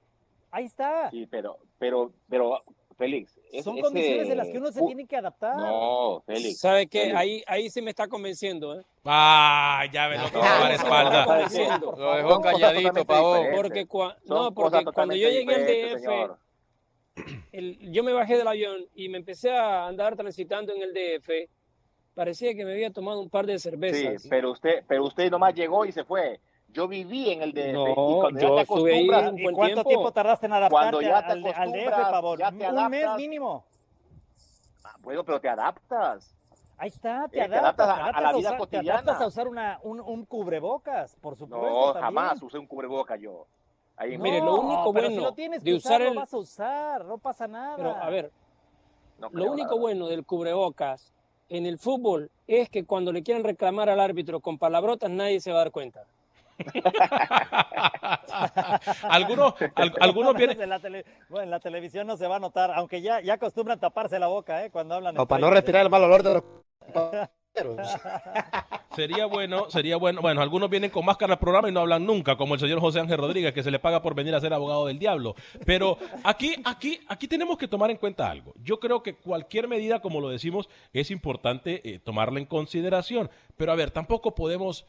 Ahí está. Sí, pero, pero, pero, Félix, son condiciones de las que uno se tiene que adaptar. No, Félix. ¿Sabe qué? Ahí, ahí se me está convenciendo, ¿eh? Ah, ya ves lo que va a dar espalda. Lo dejó calladito, pavón. Porque, no, porque cuando yo llegué al DF, yo me bajé del avión y me empecé a andar transitando en el DF. Parecía que me había tomado un par de cervezas. Sí, pero usted, pero usted nomás llegó y se fue. Yo viví en el DF. No, y cuando yo ya te acostumbras, ¿Y cuánto tiempo. tardaste en adaptarte ya al, al, DF, Pavón? Un mes mínimo. Ah, bueno, pero te adaptas. Ahí está, te, eh, adaptas, te adaptas, a, la vida cotidiana. Te adaptas a usar una, un, un, cubrebocas, por supuesto. No, jamás usé un cubrebocas yo. Ahí Mire, lo único bueno si lo tienes de usar, el... lo vas a usar, no pasa nada. Pero, a ver, lo único bueno del cubrebocas en el fútbol es que cuando le quieren reclamar al árbitro con palabrotas nadie se va a dar cuenta. algunos, algunos vienen. En la, bueno, en la televisión no se va a notar, aunque ya, ya acostumbran taparse la boca ¿eh? cuando hablan. O para no respirar el mal olor de los. sería bueno, sería bueno. Bueno, algunos vienen con máscara al programa y no hablan nunca, como el señor José Ángel Rodríguez, que se le paga por venir a ser abogado del diablo. Pero aquí, aquí, aquí tenemos que tomar en cuenta algo. Yo creo que cualquier medida, como lo decimos, es importante eh, tomarla en consideración. Pero a ver, tampoco podemos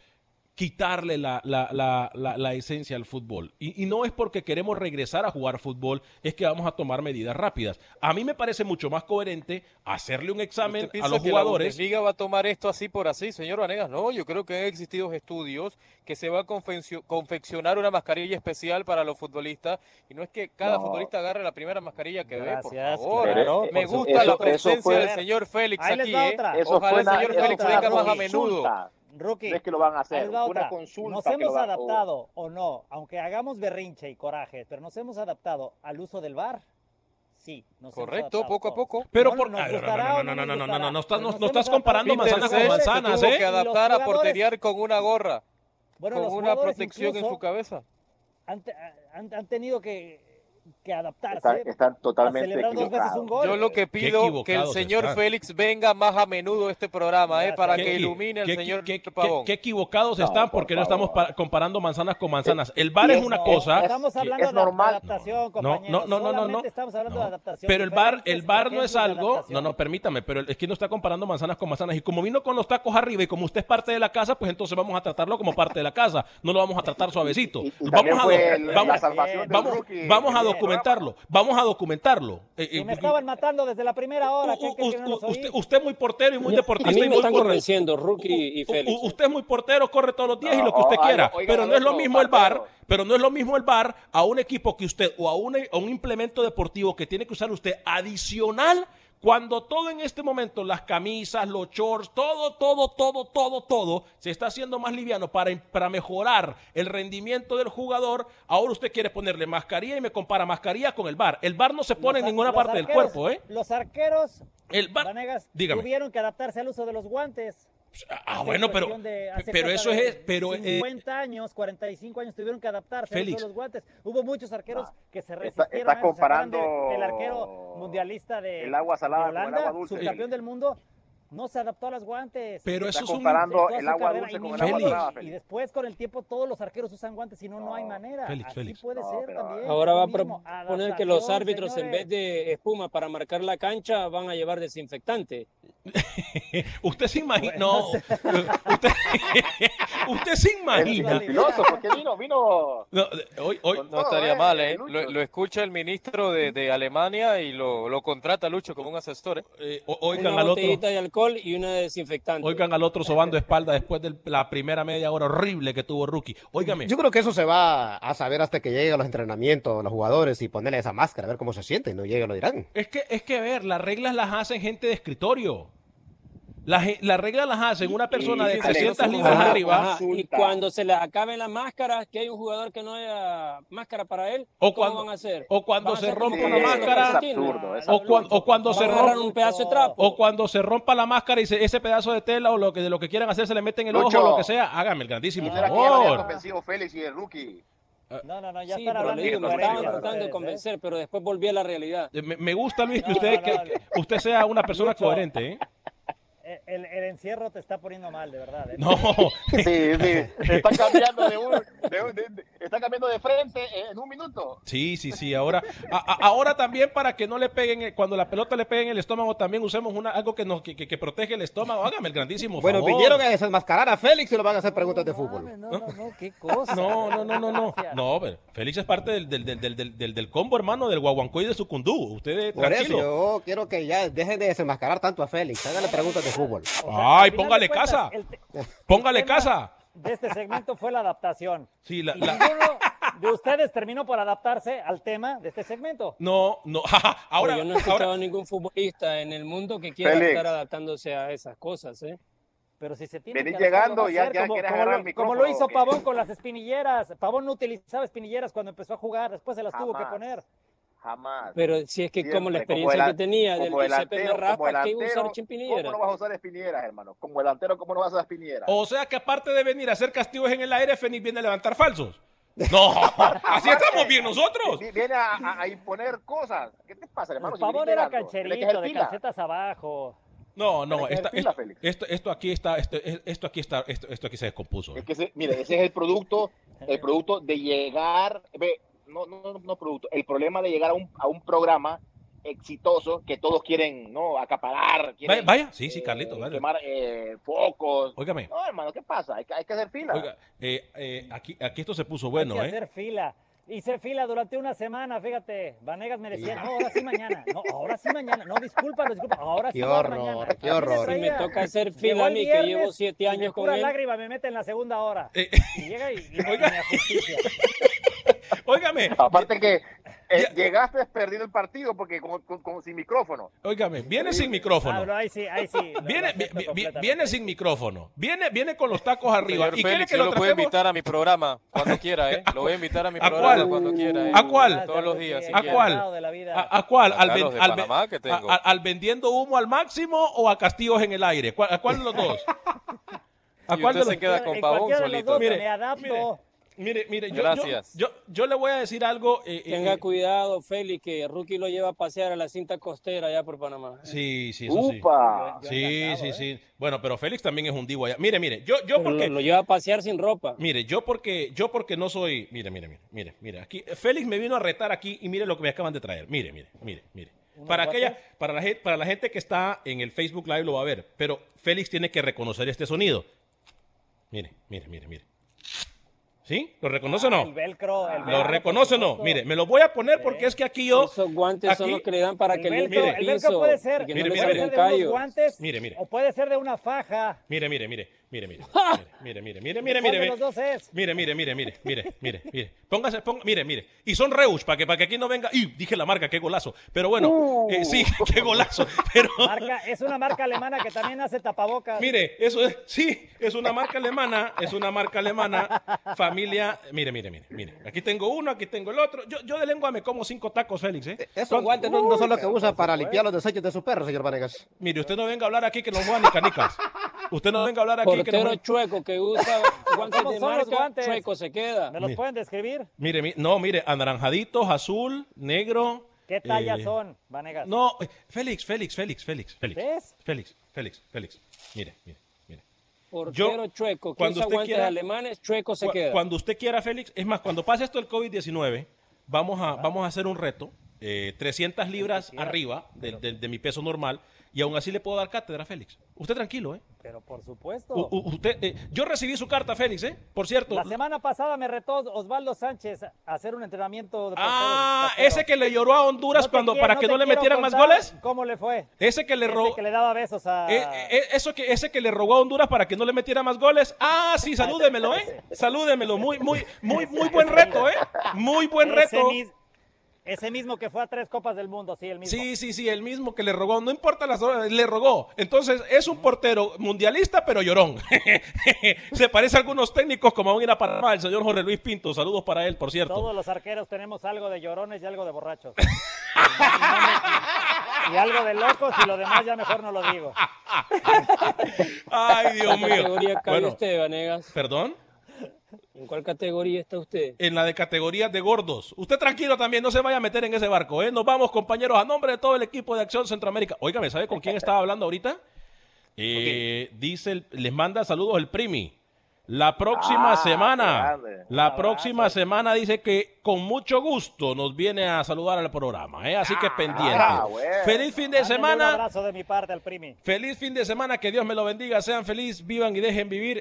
quitarle la, la, la, esencia al fútbol. Y, no es porque queremos regresar a jugar fútbol, es que vamos a tomar medidas rápidas. A mí me parece mucho más coherente hacerle un examen a los jugadores. la Liga va a tomar esto así por así, señor Vanegas? No, yo creo que han existido estudios que se va a confeccionar una mascarilla especial para los futbolistas y no es que cada futbolista agarre la primera mascarilla que ve, por favor. me gusta la presencia del señor Félix aquí. ¿eh? Ojalá el señor Félix venga más a menudo. Rookie, es que lo van a hacer. Una consulta nos hemos adaptado o... no, aunque hagamos berrinche y coraje, pero nos hemos adaptado al uso del bar. Sí, nos correcto, poco a poco. Pero por no, no, no, no, no, no, no, no, estás, no, estás comparando manzanas con manzanas, ¿eh? que adaptar a porteriar con una gorra, con una protección en su cabeza. Han, han, han tenido que que adaptarse. Están, totalmente Yo lo que pido que el señor Félix venga más a menudo a este programa, eh, para que ilumine al señor qué, qué, equivocados están porque no estamos comparando manzanas con manzanas. El bar es una cosa. Estamos hablando de adaptación, no, no, no, no, no, Estamos hablando de adaptación. Pero el bar, el bar no es algo. No, no, permítame, pero es que no está comparando manzanas con manzanas. Y como vino con los tacos arriba y como usted es parte de la casa, pues entonces vamos a tratarlo como parte de la casa. No lo vamos a tratar suavecito. Vamos a, vamos, vamos a documentarlo. Vamos a documentarlo. Eh, eh, me estaban matando desde la primera hora. usted, es muy portero y muy deportista. A mí me están convenciendo, Rookie y Félix. usted es muy portero, corre todos los días y lo que usted quiera. pero no es lo mismo el bar. Pero no es lo mismo el bar a un equipo que usted o a un implemento deportivo que tiene que usar usted adicional cuando todo en este momento, las camisas, los shorts, todo, todo, todo, todo, todo, se está haciendo más liviano para, para mejorar el rendimiento del jugador, ahora usted quiere ponerle mascarilla y me compara mascarilla con el bar. El bar no se pone en ninguna parte del cuerpo, ¿eh? Los arqueros, el bar, tuvieron que adaptarse al uso de los guantes. Ah, bueno, pero, pero eso es. Pero, 50 eh, años, 45 años tuvieron que adaptarse a los guantes. Hubo muchos arqueros que se resistieron. Está, comparando. el arquero mundialista de, el agua salada Holanda, el agua dulce. subcampeón del mundo, no se adaptó a los guantes. Pero eso es comparando el agua dulce con el agua salada. Y después con el tiempo todos los arqueros usan guantes, y no, no hay manera. Félix, Así puede ser también. Ahora va a proponer que los árbitros en vez de espuma para marcar la cancha van a llevar desinfectante. usted se imagina. no. usted, usted, se imagina. El, piloto, porque vino, vino. No, hoy, hoy, no estaría mal, ¿eh? Lo, escucha el ministro de, de Alemania y lo, lo, contrata Lucho como un asesor. ¿eh? eh oigan al otro. de alcohol y una desinfectante. Oigan al otro sobando espalda después de la primera media hora horrible que tuvo Rookie. Óigame. Yo creo que eso se va a saber hasta que lleguen los entrenamientos, los jugadores y ponerle esa máscara, a ver cómo se sienten. No llega, lo dirán. Es que, es que, ver, las reglas las hacen gente de escritorio. Las la reglas las hacen una persona de 300 libras arriba. y cuando se le acaben las máscaras, que hay un jugador que no haya máscara para él, o ¿cómo cuando, van a hacer? O cuando se rompa una máscara, o, cuando se rompa un pedazo de trapo. O cuando se rompa la máscara y ese pedazo de tela o lo que de lo que quieran hacer se le meten el ojo o lo que sea, hágame el grandísimo favor. Félix y el rookie. No, no, no, ya sí, están hablando de Me estaban tratando de convencer, pero después volví a la realidad. Me, me gusta, Luis, que usted, que, usted sea una persona coherente, ¿eh? El, el, encierro te está poniendo mal, de verdad. ¿eh? No. sí, sí. Está cambiando de, un, de, está cambiando de frente en un minuto. Sí, sí, sí. Ahora, ahora también para que no le peguen, cuando la pelota le pegue en el estómago, también usemos una, algo que, nos, que, que, protege el estómago. Hágame el grandísimo Bueno, vinieron a desenmascarar a Félix y lo van a hacer preguntas de fútbol. No, no, no, qué cosa. No, no, no, no. No, no Félix es parte del, del, del, del, del combo, hermano, del guaguancó y de su cundú. Usted, Por eso yo quiero que ya dejen de desenmascarar tanto a Félix. Háganle preguntas de fútbol. Ay, póngale casa. póngale casa. De este segmento fue la adaptación. Sí, la, de ustedes terminó por adaptarse al tema de este segmento. No, no. ahora, yo no he escuchado a ningún futbolista en el mundo que quiera estar adaptándose a esas cosas, ¿eh? Pero si se tiene que llegando, ya, ya como, como, como, lo hizo Pavón con las espinilleras. Pavón no utilizaba espinilleras cuando empezó a jugar, después se las tuvo que poner. Jamás. Pero si es que como la experiencia que tenía del delantero, Raspa, ¿qué usar chimpinilleras? ¿Cómo no vas a usar espinilleras, hermano? Como delantero, ¿cómo no vas a usar espinilleras? O sea que aparte de venir a hacer castigos en el aire, Fénix viene a levantar falsos. No, así estamos bien nosotros. Viene a, imponer cosas. ¿Qué te pasa, hermano? Por favor, era cancherito, de calcetas abajo. No, no, esta, esto, esto, aquí está, esto, esto aquí está, esto, esto aquí se descompuso. Es que mire, ese es el producto, el producto de llegar, ve, no, no, no producto, el problema de llegar a un, a un programa exitoso que todos quieren no acaparar. vaya, sí, sí, Carlito. Eh, quemar eh, focos. Óigame. No, hermano, ¿qué pasa? Hay que, hay que hacer fila. Oiga, eh, aquí, aquí esto se puso bueno, hay que hacer fila. Hice fila durante una semana, fíjate. Vanegas me decía, no, ahora sí mañana. No, ahora sí mañana. No, disculpa, disculpa. Ahora sí qué horror, mañana. Qué horror. Me, me toca hacer fila a mí, que llevo siete años con él. lágrima me mete en la segunda hora. y llega y, y me, me justicia. Óigame. Aparte que eh, llegaste perdido el partido porque con, sin micrófono. Óigame, viene sin micrófono. Ah, ahí sí, ahí sí. Viene, viene sin micrófono. Viene, viene con los tacos arriba. ¿Y Félix, que yo lo, puedo invitar a mi programa cuando quiera, ¿eh? Lo voy a invitar a mi programa cuál? cuando quiera. ¿eh? ¿A cuál? Todos los días. ¿A cuál? ¿A, cuál? ¿Al, al, vendiendo humo al máximo o a castigos en el aire? ¿A cuál de los dos? ¿A cuál de los... se queda con pavón solito? me adapto. Mire, mire, yo, Gracias. Yo, yo, le voy a decir algo. Eh, eh, Tenga eh, cuidado, Félix, que Rookie lo lleva a pasear a la cinta costera allá por Panamá. Sí, sí, eso sí. sí, sí, sí. Bueno, pero Félix también es un divo allá. Mire, mire, yo, yo porque... Lo, lleva a pasear sin ropa. Mire, yo porque, yo porque no soy... Mire, mire, mire, mire, mire. Aquí, Félix me vino a retar aquí y mire lo que me acaban de traer. Mire, mire, mire, mire. Para, aquella, para, la, para la gente que está en el Facebook Live lo va a ver, pero Félix tiene que reconocer este sonido. Mire, mire, mire, mire. ¿Sí? ¿Lo reconoce o no? El velcro, el velcro. ¿Lo reconoce o no? Mire, me lo voy a poner porque es que aquí yo. Esos guantes son los que le dan para que el velcro, el velcro puede ser, mire, mire, puede ser de unos guantes. Mire, mire. O puede ser de una faja. Mire, mire, mire. Mire, mire. Mire, mire, mire, mire, mire. es? Mire, mire, mire, mire, mire, mire, mire. Póngase, ponga, mire, mire. Y son Reusch, para que, para que aquí no venga. Y dije la marca, qué golazo. Pero bueno, eh, sí, qué golazo. Pero... Marca, es una marca alemana que también hace tapabocas. Mire, eso es, sí, es una marca alemana, es una marca alemana, familia. Mire, mire, mire, mire. Aquí tengo uno, aquí tengo el otro. Yo, yo de lengua me como cinco tacos, Félix, ¿eh? Esos guantes no, son los que usa para limpiar los desechos de su perro, señor Vanegas. Mire, usted no venga a hablar aquí que no juegan ni canicas. Usted no venga a hablar aquí Portero que no... chueco que usa guantes de marca, guantes? chueco se queda. ¿Me los pueden describir? Mire, no, mire, anaranjaditos, azul, negro. ¿Qué talla eh, son, Vanegas? No, eh, Félix, Félix, Félix, Félix, Félix. ¿Ves? Félix, Félix, Félix. Mire, mire, mire. Portero chueco, que cuando usa guantes quiera, alemanes, chueco se queda. Cuando usted quiera, Félix, es más, cuando pase esto del COVID-19, vamos a, vamos a hacer un reto, eh, 300 libras arriba de, de, de mi peso normal, y aún así le puedo dar cátedra, Félix. Usted tranquilo, ¿eh? Pero por supuesto. usted, eh, yo recibí su carta, Félix, ¿eh? Por cierto. La semana pasada me retó Osvaldo Sánchez a hacer un entrenamiento. De ah, ese que le lloró a Honduras cuando para que no le metieran más goles. ¿Cómo le fue? Ese que le rogó. que le daba besos a. Eh, eh, eso que, ese que le rogó a Honduras para que no le metiera más goles. Ah, sí, salúdemelo, ¿eh? Salúdemelo. Muy, muy, muy, muy buen reto, ¿eh? Muy buen reto. Ese mismo que fue a tres copas del mundo, sí, el mismo. Sí, sí, sí, el mismo que le rogó, no importa las horas, le rogó. Entonces, es un portero mundialista, pero llorón. Se parece a algunos técnicos como a ir a Panamá, el señor Jorge Luis Pinto. Saludos para él, por cierto. Todos los arqueros tenemos algo de llorones y algo de borrachos. y algo de locos y lo demás ya mejor no lo digo. Ay, Dios mío. categoría bueno, usted, Vanegas? ¿Perdón? ¿En cuál categoría está usted? En la de categorías de gordos. Usted tranquilo también, no se vaya a meter en ese barco, ¿eh? Nos vamos, compañeros, a nombre de todo el equipo de Acción Centroamérica. Óigame, ¿sabe con quién estaba hablando ahorita? Eh, dice, les manda saludos el Primi. La próxima ah, semana, la próxima semana dice que con mucho gusto nos viene a saludar al programa, ¿eh? así que ah, pendiente. Ah, feliz fin de semana. Un abrazo de mi parte al Primi. Feliz fin de semana, que Dios me lo bendiga, sean felices, vivan y dejen vivir.